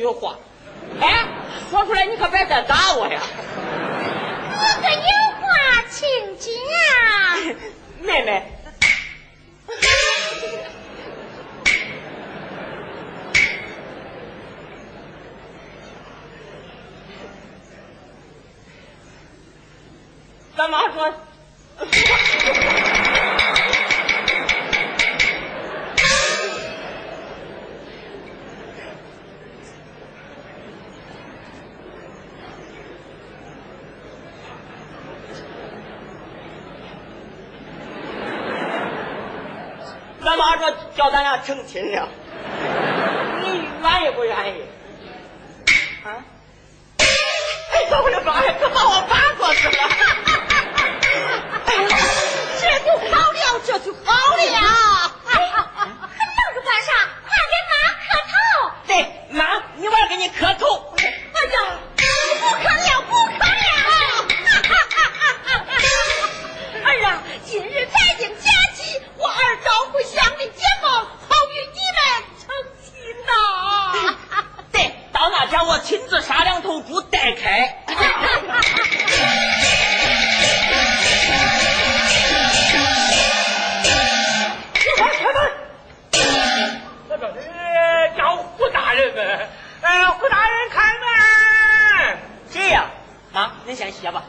句话，哎，说出来你可别再打我呀！哥哥有话请讲。妹妹，咱妈说。咱妈说挣钱了。大家我亲自杀两头猪带开。这个是叫胡大人们，呃，胡大人开门。谁呀？妈，你先歇吧。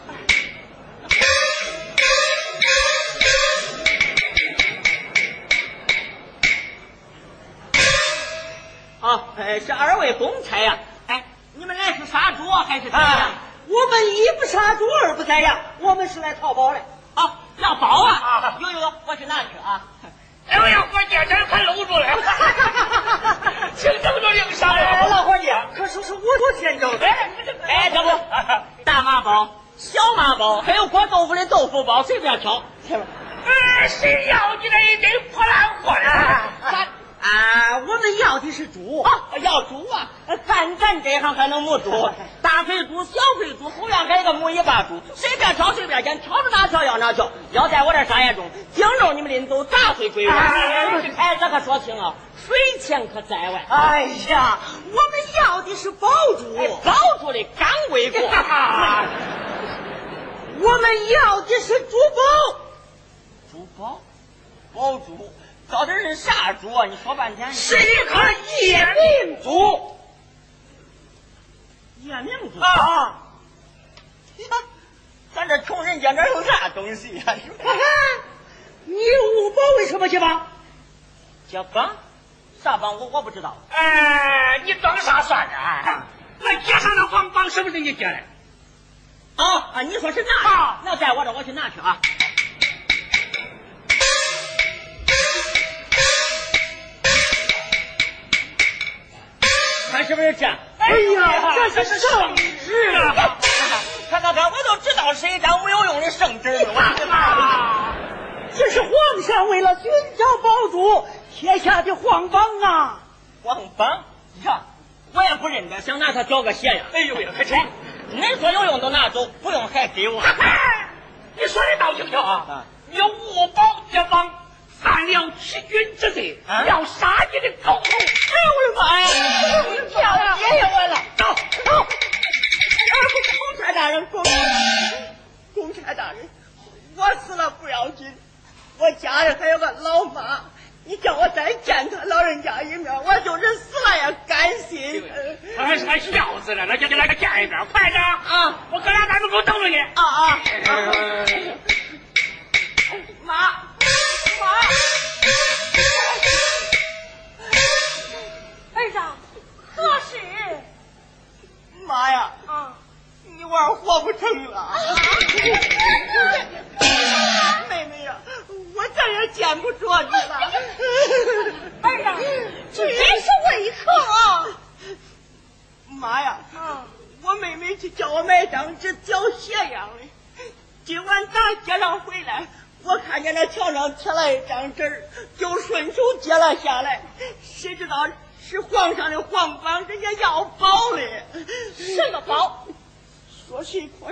啊，呃，是二位公差呀。你们来是杀猪还是怎样？我们一不杀猪，二不宰羊，我们是来讨包的。啊，要包啊！有有有，我去拿去啊。哎呀，伙计，这快搂住了，请这么多零上哎，老伙计，可是是我我先找的。哎，这不，大麻包、小麻包，还有裹豆腐的豆腐包，随便挑。哎，谁要你那一堆破烂货呢？咱啊，我们要的是猪。啊，要猪啊！干咱这行还能没猪？大肥猪、小肥猪，后院改个母尾巴猪，随便挑随便捡，挑着哪挑要哪挑。要在我这商业中，精肉你们临走，杂碎归我。哎，这可说清啊，水钱可在外。哎呀，我们要的是宝猪，哎，包住的刚贵过。我们要的是珠宝。猪包，包猪，到底是啥猪啊？你说半天。是一颗夜明珠。夜明珠啊！呀，咱这穷人家哪有啥东西呀、是吧？你五宝为什么去帮？这帮啥帮我我不知道。哎，你装啥蒜呢？那街上的黄榜是不是你接的？啊啊！你说是那啊那在我这我去拿去啊。是不是这？哎呀，这是圣旨啊！看看看，我都知道是一张没有用的圣旨了。我的妈！这是皇上为了寻找宝珠贴下的皇榜啊！皇榜呀，我也不认得，想拿它交个鞋呀。哎呦呀，可真！恁说有用都拿走，不用还给我。你说的倒轻巧啊！你误保这帮犯了欺君之罪，啊要杀你的狗头！哎呦我的妈呀！漂亮，谢谢我了。走走，哎，公差大人，公公差大人，我死了不要紧，我家里还有个老妈，你叫我再见他老人家一面，我就是死了也甘心。他还是还笑死了，那就给来个见一面，快点啊！我哥俩大门口等着你。啊啊！妈妈，儿子，何事？妈呀！啊，你娃活不成了。妹妹呀，我再也见不着你了。儿啊，这真是为何啊？妈呀！啊，我妹妹去叫我买张纸缴血样的，今晚打街上回来，我看见那墙上贴了一张纸儿就顺手揭了下来。谁知道是皇上的皇榜，人家要宝嘞。什么宝？说是一颗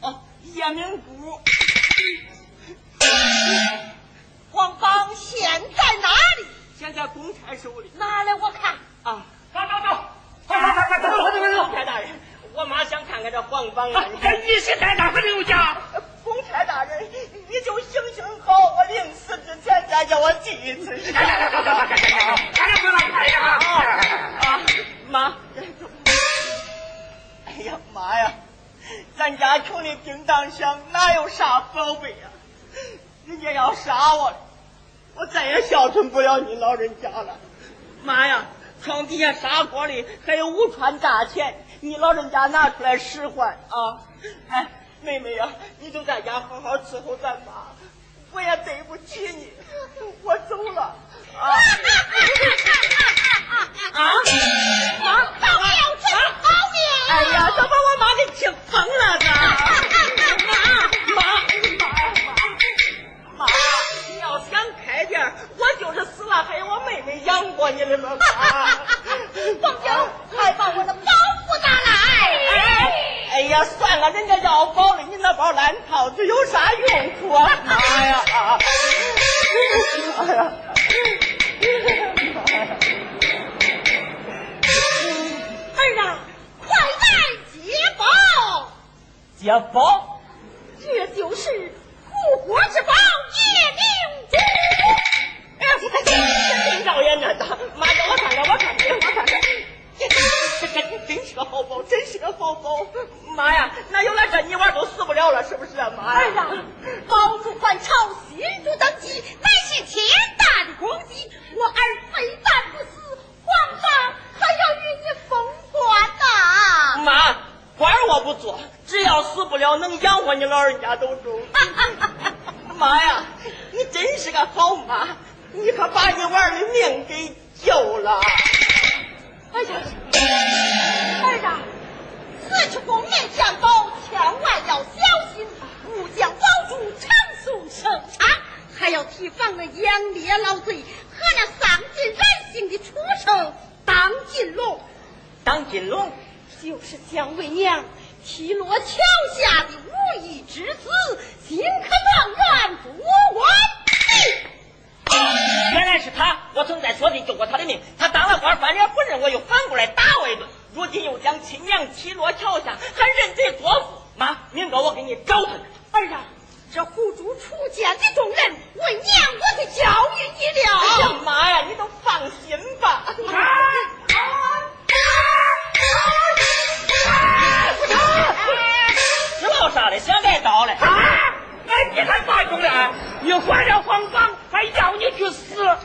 哦，夜明珠。皇榜现在哪里？现在公差手里。拿来我看。啊，走走走，快快快快走走走走！公差大人，我妈想看看这皇榜啊。跟你是在哪你老人家了。妈呀！床底下砂锅里还有五串大钱，你老人家拿出来使唤啊！哎，妹妹呀，你就在家好好伺候咱妈，我也对不起你，我走了啊！啊！妈，保佑真好命！哎呀，这把我妈给气疯了呢！妹妹养活你的嘛！妈，凤九，快把我的包袱拿来！哎哎呀，算了，人家要包了，你那包烂套子有啥用处啊？妈呀！哎呀！儿啊，快来接宝！接包？这就是护国之宝夜明珠。哎呀，真导演呢？妈呀，我看看，我看看，我看看。真是个好宝，真是个好宝！妈呀，那有了这泥娃都死不了了，是不是啊？妈呀！儿啊，宝主还朝新主登基，乃是天大的功绩。我儿非但不死，皇上还要与你封官呐、妈，官我不做，只要死不了，能养活你老人家都中。妈呀，你真是个好妈，你可把你娃儿的命给救了。哎呀，儿啊，此去宫面相宝，千万要小心，勿将宝珠长送圣上，还要提防那养猎老贼和那丧尽人性的畜生当金龙，当金龙，就是姜为娘踢落桥下的无义之子，心可状元多官。原来是他，我曾在所地救过他的命。他当了官，翻脸不认我，又反过来打我一顿。如今又将亲娘踢落桥下，还认贼作父。妈，明个我给你找他去。儿啊，这护主出见的众人，为娘我就教育你了哎呀。妈呀，你都放心吧。啊知道啥嘞？想挨刀嘞？啊！哎，你还发疯了！你换了皇榜，还要你去死！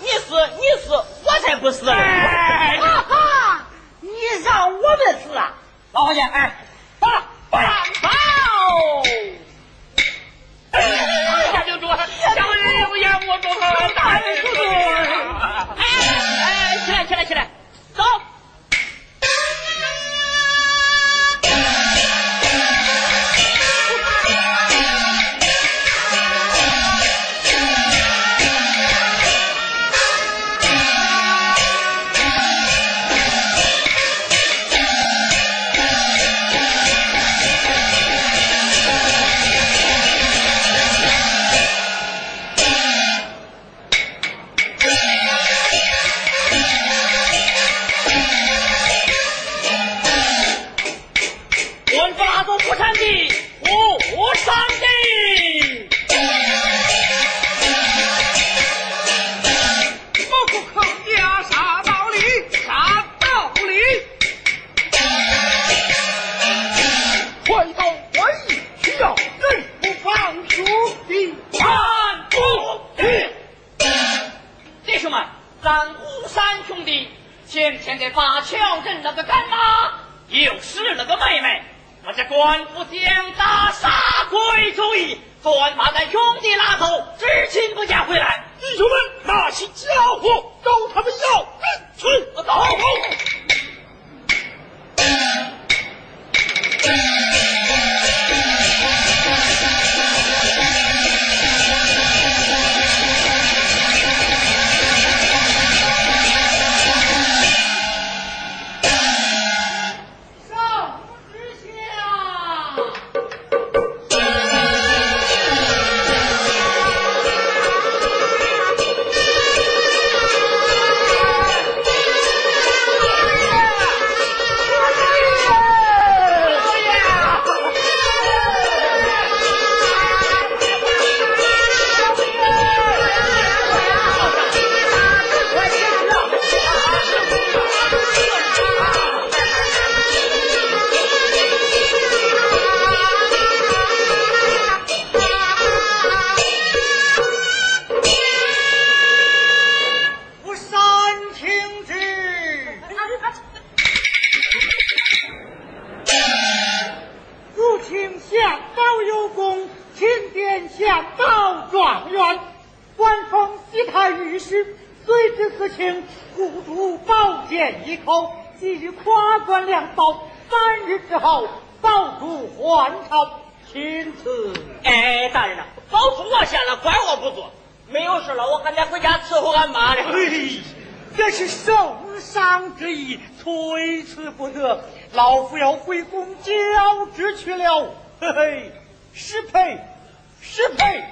你死你死，我才不死。哈哈，你让我们死啊！老伙计，哎，报报报！下刘主，小人有眼无珠，大人叔叔。哎哎，起来起来起来，走！下状元，官封西太御史，虽知此情，故主宝剑一口，即日夸官粮刀，三日之后宝主还朝，钦赐。哎，大人呐、啊，宝主我下了，官我不做，没有事了，我还得回家伺候俺妈了。嘿，这是受伤之意，推辞不得，老夫要回宫交旨去了。嘿嘿，失陪。失配。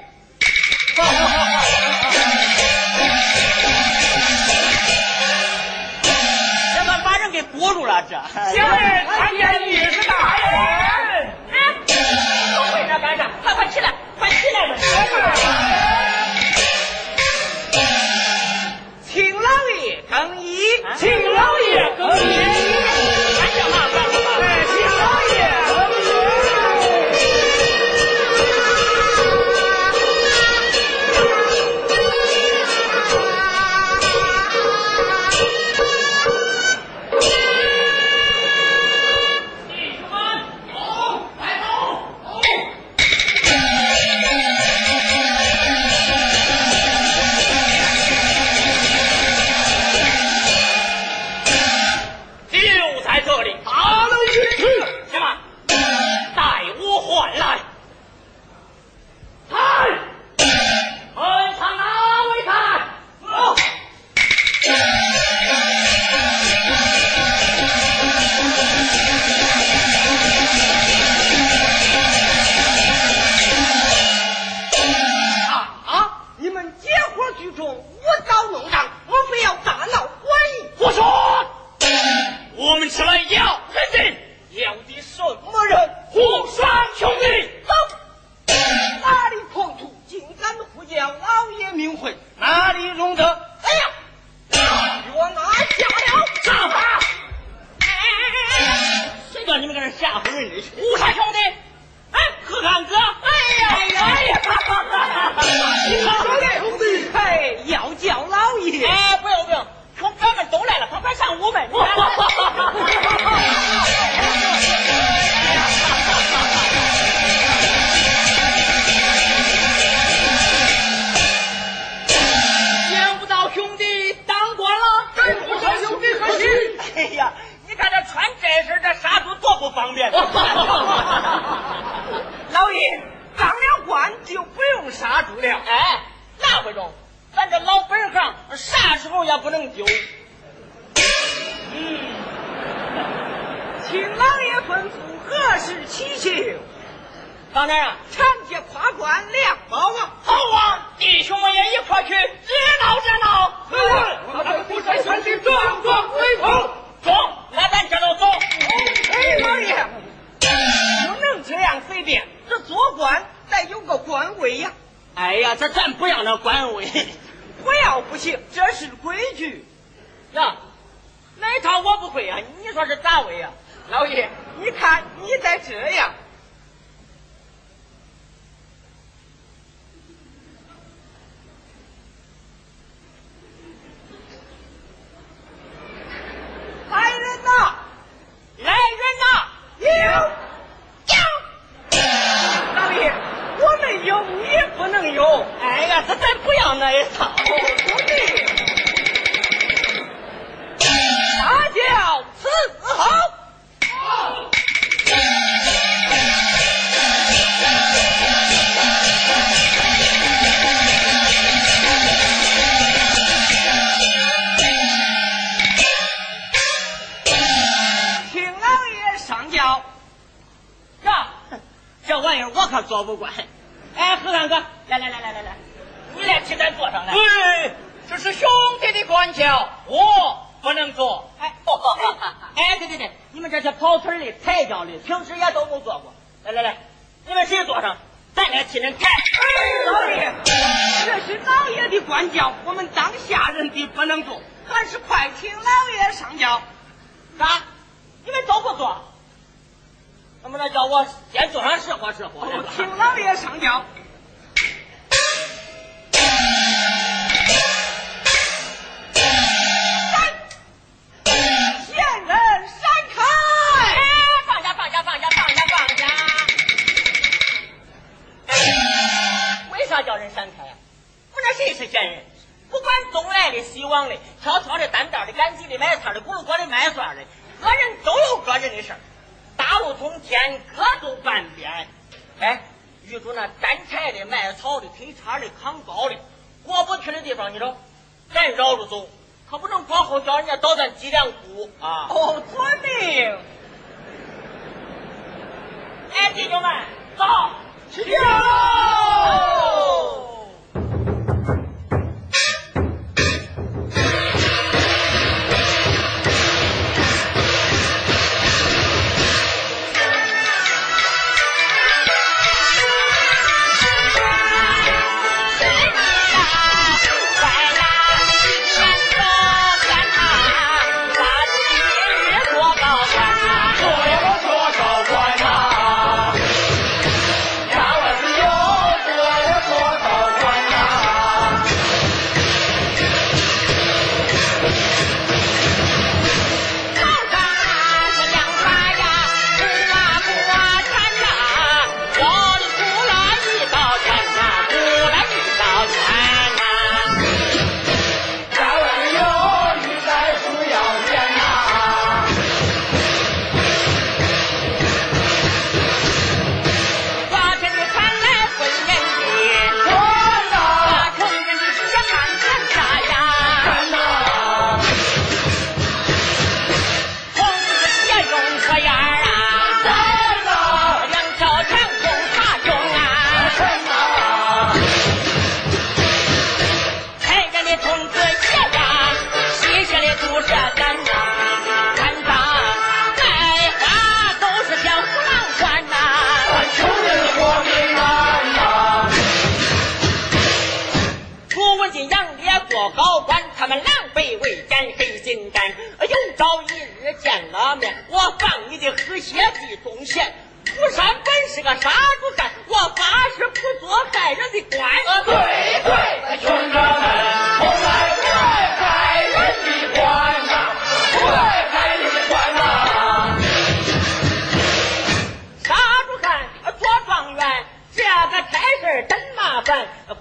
这把把人给拨住了，这。行嘞，看见你是大人。哎，都跪那干啥？快快起来，快起来，请老爷更衣，请老爷更衣。们，走，起立！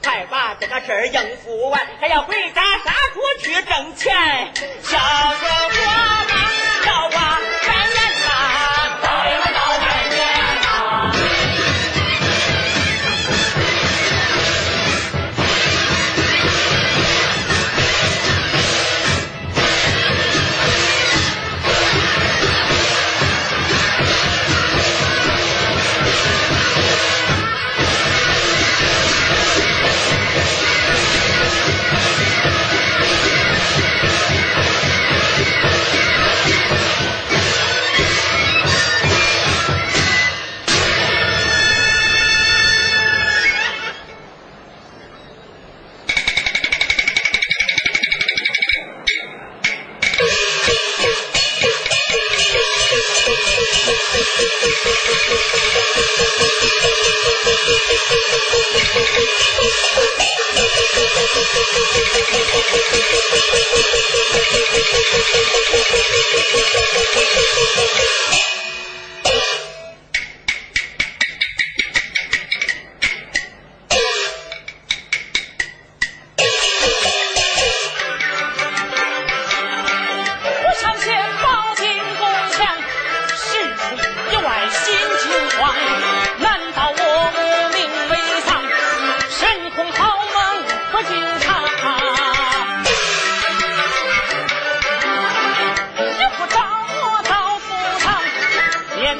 快把这个事儿应付完，还要回家杀猪去挣钱，小傻瓜。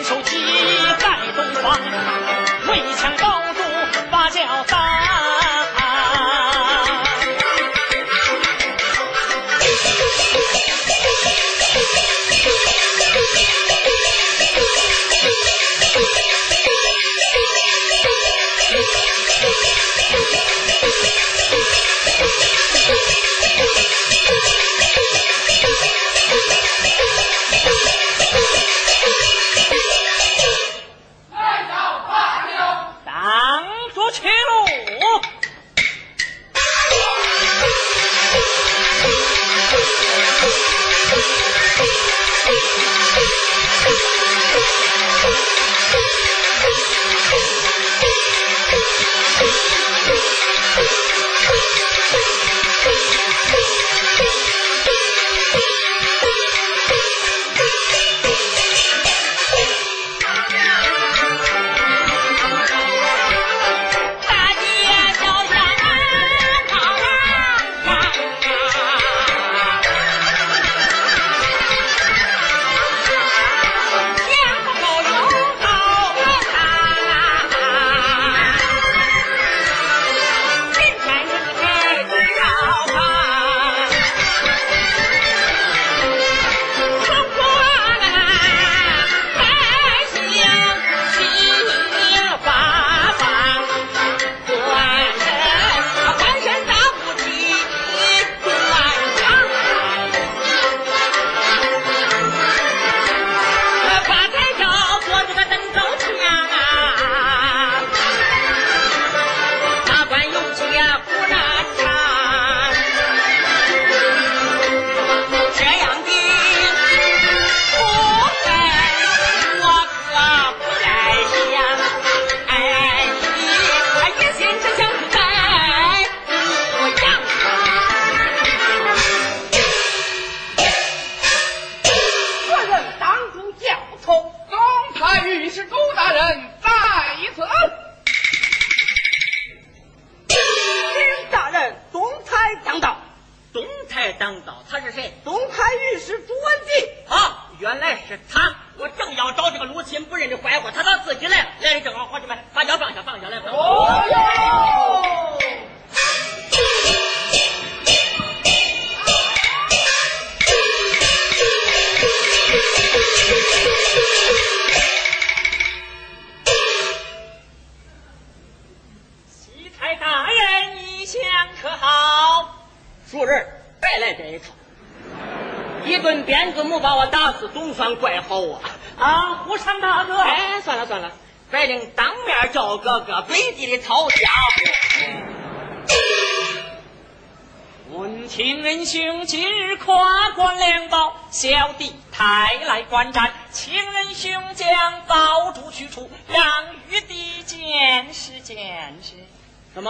手机盖东方。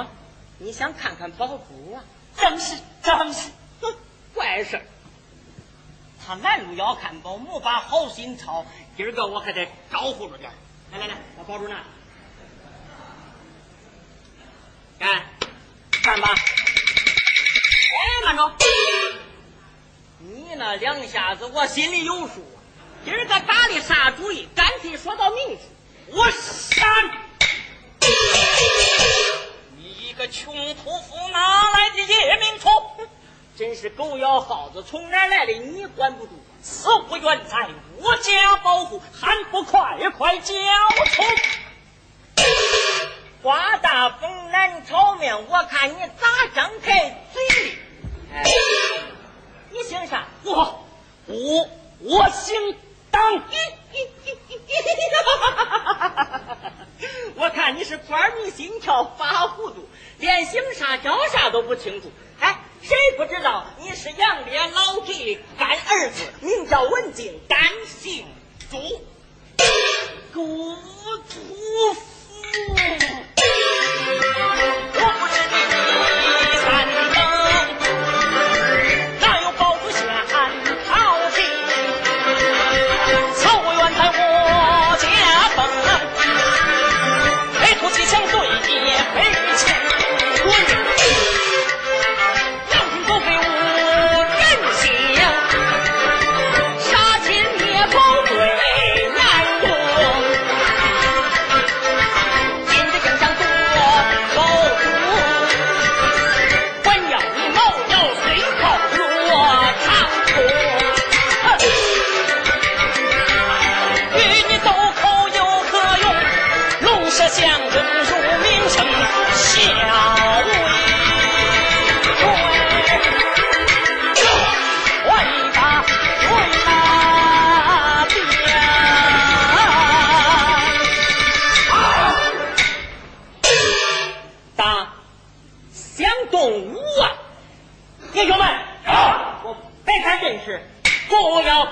么？你想看看宝珠啊？正是正是，哼，怪事儿。他拦路要看宝，没把好心操。今儿个我还得招呼着点来来来，把宝珠拿。干，干吧。哎，慢着！你那两下子我心里有数。今儿个打的啥主意？干脆说到明处。我杀！你一个穷屠夫，哪来的夜明虫？真是狗咬耗子，从哪来的你管不住？此物原在我家保护，还不快快交出！刮大风难炒面，我看你咋张开嘴？哎，你姓啥？我我我姓当。我看你是官迷心窍，发糊涂，连姓啥叫啥都不清楚。哎，谁不知道你是杨烈老弟的干儿子，名叫文静，单姓朱，朱屠夫共物啊，弟兄们，我，别看真是，破不了。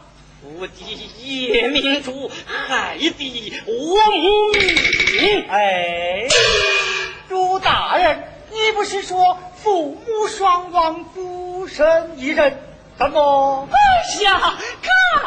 我的叶明珠，害的我母命。哎，朱大人，你不是说父母双亡，孤身一人？怎么？哎呀，高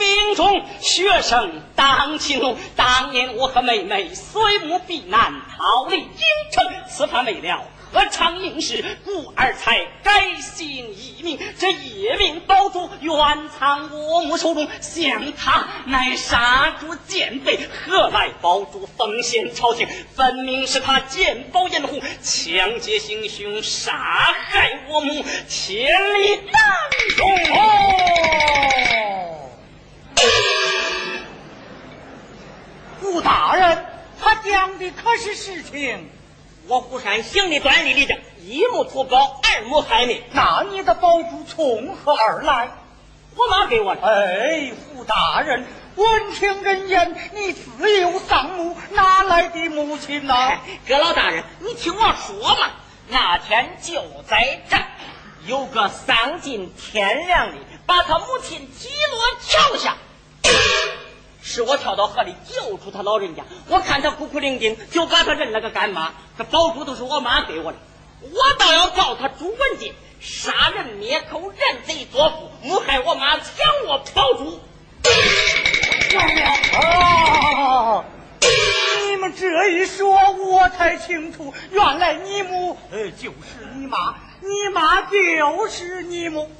兵中，学生当青龙。当年我和妹妹随母避难，逃离京城，此番为了。何尝应是故而才改姓易名？这叶名宝珠原藏我母手中，想他乃杀猪奸匪，何来宝珠奉献朝廷？分明是他见宝眼红，抢劫行凶，杀害我母，千里难容！顾大人，他讲的可是实情？我胡山行的端立立正，一目图高，二目害命。那你的宝珠从何而来？我妈给我的。哎，胡大人，闻听人言，你自幼丧母，哪来的母亲呐、哎，老大人，你听我说嘛。那天就在这，有个丧尽天良的，把他母亲击落桥下。是我跳到河里救出他老人家，我看他孤苦伶仃，就把他认了个干妈。这宝珠都是我妈给我的，我倒要告他朱文杰杀人灭口、认贼作父，谋害我妈，抢我宝珠。啊！你们这一说，我才清楚，原来你母呃就是你妈，你妈就是你母。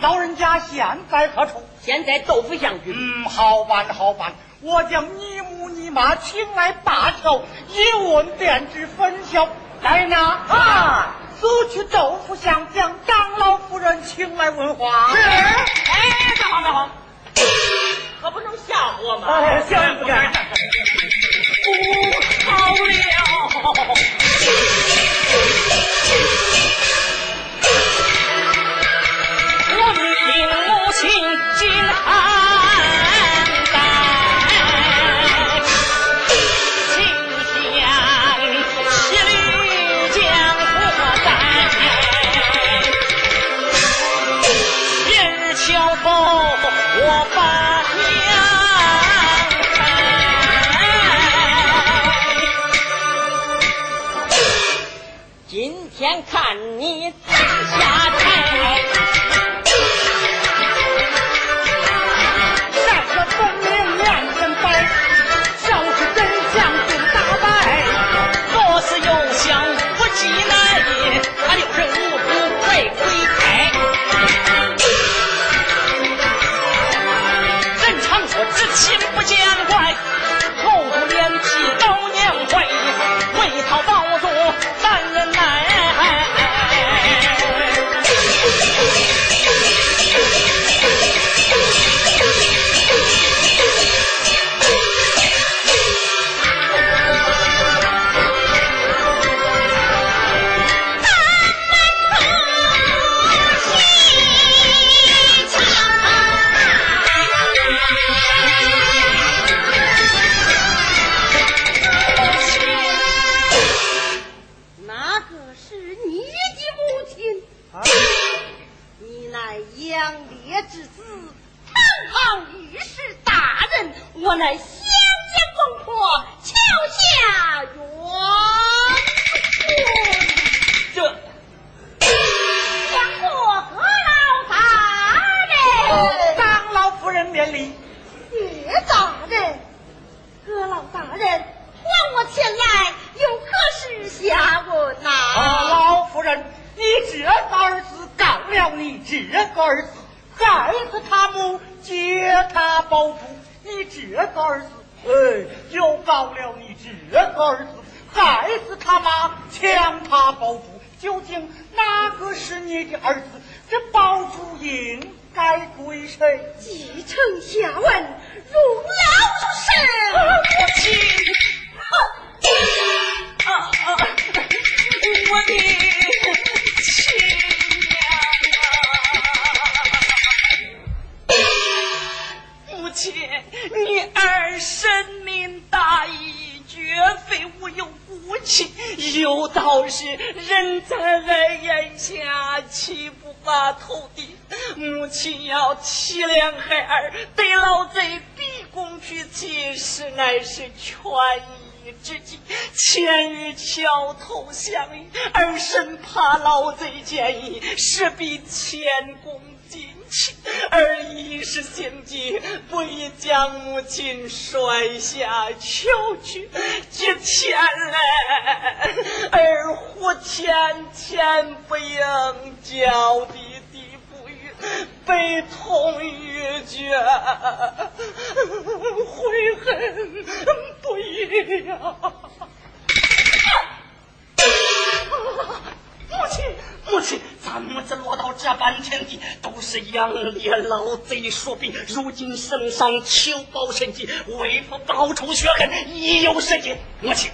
老人家现在何处？现在豆腐巷去。嗯，好办好办，我将你母你妈请来罢条，一问便知分晓。来人呐，啊，速去豆腐巷将张老夫人请来问话。是。哎，别慌别慌，可不能吓唬我嘛。哎，行不敢。不好了！今天桥头相遇，儿生怕老贼见义，势必前功。尽弃，儿一时心急，不宜将母亲摔下桥去。今天来，儿呼天天不应，叫地地不语，悲痛欲绝，悔恨不已呀！母亲，母亲，咱母子落到这般田地，都是杨烈老贼所逼。如今圣上求报神迹，为父报仇雪恨，已有时机。母亲，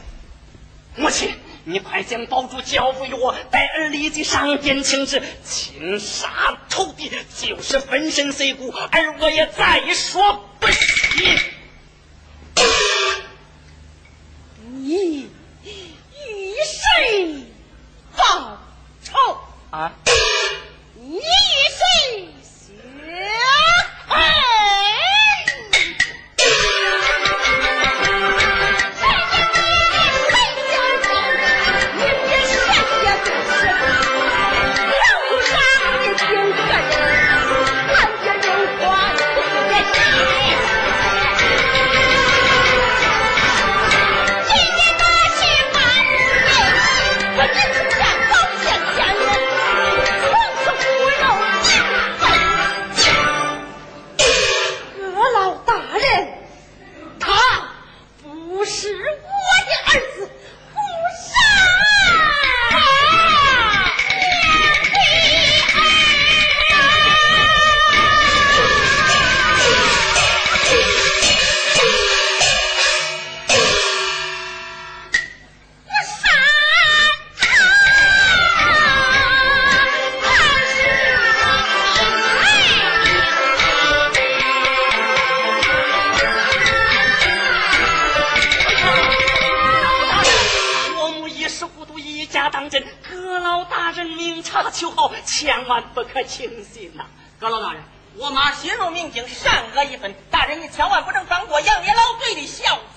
母亲，你快将宝珠交付于我，待儿立即上殿请旨，擒杀仇敌，就是粉身碎骨，儿我也再说不惜。你与谁报？仇啊！你与谁血恨？不可轻信呐。阁老大人我妈心如明镜善恶一分。大人你千万不能放过杨里老贼的孝子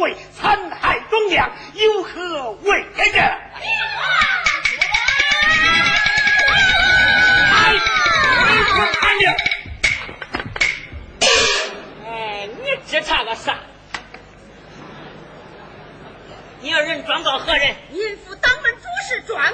为残害忠良有何为人哎你这唱个啥你二人状告何人孕妇当门主事转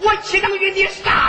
我！岂能与你杀